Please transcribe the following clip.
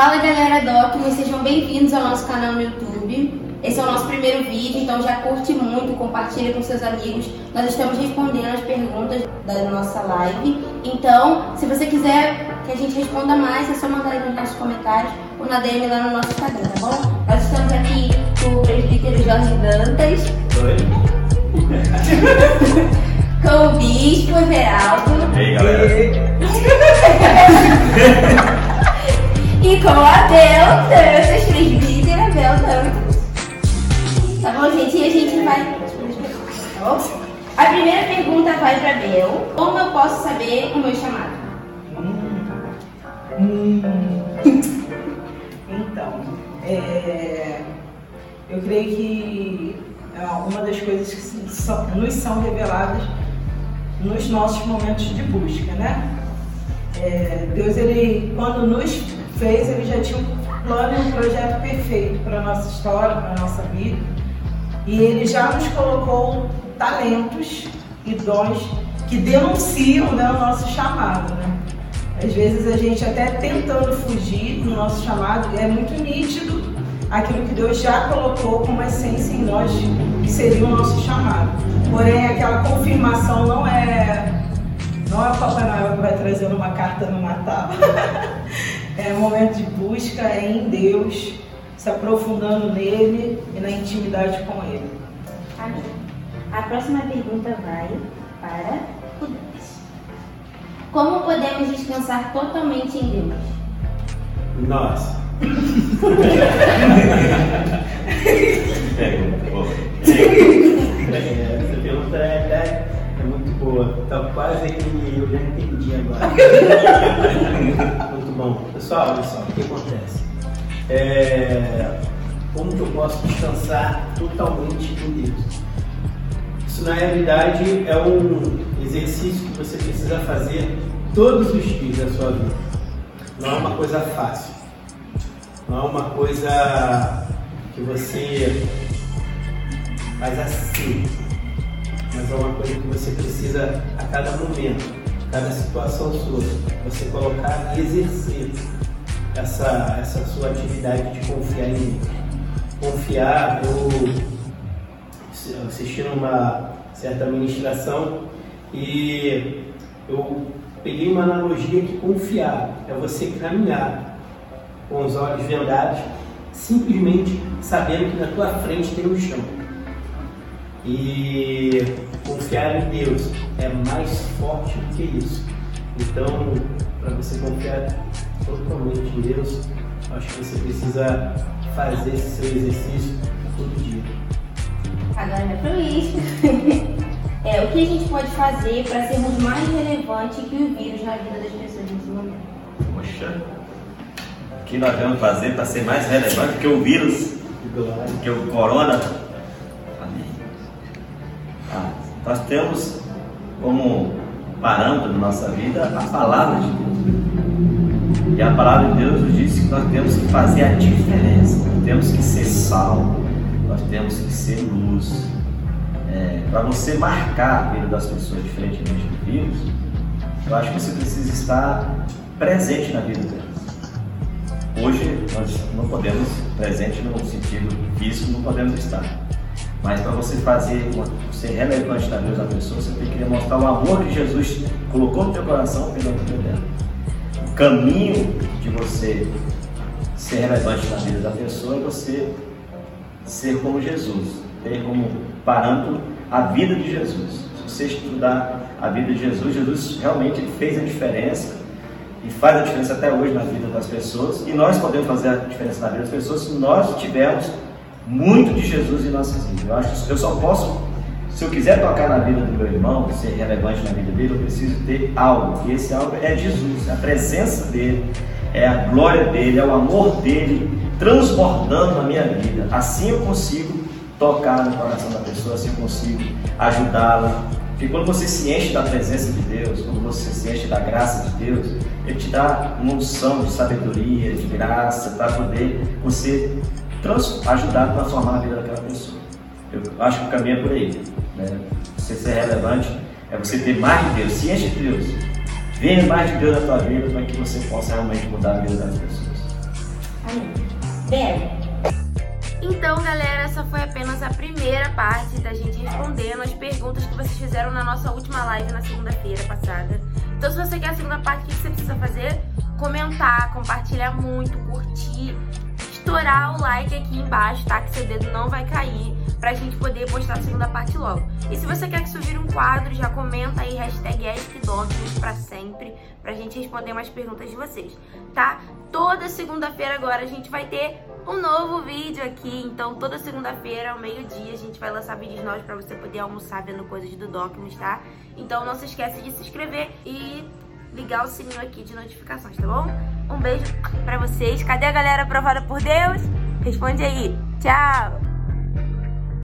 Fala galera Docmus, sejam bem-vindos ao nosso canal no YouTube. Esse é o nosso primeiro vídeo, então já curte muito, compartilha com seus amigos. Nós estamos respondendo as perguntas da nossa live. Então, se você quiser que a gente responda mais, é só mandar aí nos nossos comentários ou na DM lá no nosso Instagram, tá bom? Nós estamos aqui com o presbítero Jorge Dantas. Oi. com o Bispo Everaldo. E aí, galera? e com a Bel Dantas, presbítera Bel Dantas. Tá bom, gente? E a gente vai. Tá bom? A primeira pergunta vai pra Bel. Como eu posso saber o meu chamado? Hum. Então, é, eu creio que é uma das coisas que nos são reveladas nos nossos momentos de busca, né? É, Deus, ele, quando nos fez, ele já tinha um plano e um projeto perfeito para a nossa história, para a nossa vida. E ele já nos colocou talentos e dons que denunciam né, o nosso chamado, né? Às vezes a gente até tentando fugir do nosso chamado, é muito nítido aquilo que Deus já colocou como essência em nós, que seria o nosso chamado. Porém, aquela confirmação não é não é o Papai Noel que vai trazer uma carta no Natal. é um momento de busca, é em Deus, se aprofundando nele e na intimidade com ele. Amém. A próxima pergunta vai para o Deus. Como podemos descansar totalmente em Deus? Nós. Essa pergunta é, é, é muito boa. Tá quase que eu já entendi agora. bom. Pessoal, olha só, o que acontece? É, como que eu posso descansar totalmente em Deus? Isso na realidade é um exercício que você precisa fazer todos os dias da sua vida. Não é uma coisa fácil. Não é uma coisa que você faz assim. Mas é uma coisa que você precisa a cada momento, cada situação sua, você colocar e exercer essa, essa sua atividade de confiar em mim. Confiar, eu assistindo uma certa ministração e eu peguei uma analogia que confiar é você caminhar com os olhos vendados, simplesmente sabendo que na tua frente tem um chão. E confiar em Deus é mais forte do que isso. Então, para você confiar totalmente em Deus, acho que você precisa fazer esse seu exercício todo dia. Agora vai pro isso. é, o que a gente pode fazer para sermos mais relevantes que o vírus na vida das pessoas nesse momento? Poxa, o que nós vamos fazer para ser mais relevante que o vírus, que o corona? Nós temos como parâmetro na nossa vida a palavra de Deus. E a palavra de Deus nos diz que nós temos que fazer a diferença, nós temos que ser sal, nós temos que ser luz. É, para você marcar a vida das pessoas diferentemente do vírus, eu acho que você precisa estar presente na vida delas. Hoje nós não podemos, presente no sentido físico, não podemos estar. Mas para você fazer, ser relevante na vida da pessoa, você tem que demonstrar o amor que Jesus colocou no teu coração pelo vida dela. O caminho de você ser relevante na vida da pessoa é você ser como Jesus, ter como parâmetro a vida de Jesus. Se você estudar a vida de Jesus, Jesus realmente fez a diferença e faz a diferença até hoje na vida das pessoas. E nós podemos fazer a diferença na vida das pessoas se nós tivermos muito de Jesus em nossas vidas. Eu acho eu só posso, se eu quiser tocar na vida do meu irmão, ser relevante na vida dele, eu preciso ter algo. E esse algo é Jesus, a presença dele, é a glória dele, é o amor dele transbordando na minha vida. Assim eu consigo tocar no coração da pessoa, assim eu consigo ajudá-la. Porque quando você se enche da presença de Deus, quando você se enche da graça de Deus, Ele te dá uma unção de sabedoria, de graça, para poder você trans, ajudar a transformar a vida daquela pessoa. Eu acho que o caminho é por aí. Né? Você ser relevante é você ter mais de Deus, se enche de Deus. Venha mais de Deus na tua vida para que você possa realmente mudar a vida das pessoas. Bebe. Então, galera, essa foi apenas a primeira parte da gente respondendo as perguntas que vocês fizeram na nossa última live na segunda-feira passada. Então, se você quer a segunda parte, o que você precisa fazer? Comentar, compartilhar muito, curtir, estourar o like aqui embaixo, tá? Que seu dedo não vai cair pra gente poder postar a segunda parte logo. E se você quer que vire um quadro, já comenta aí, hashtag ESCDocument pra sempre, pra gente responder mais perguntas de vocês, tá? Toda segunda-feira agora a gente vai ter um novo vídeo aqui, então toda segunda-feira ao meio-dia a gente vai lançar vídeos novos pra você poder almoçar vendo coisas do Documents, tá? Então não se esquece de se inscrever e ligar o sininho aqui de notificações, tá bom? Um beijo pra vocês. Cadê a galera aprovada por Deus? Responde aí. Tchau!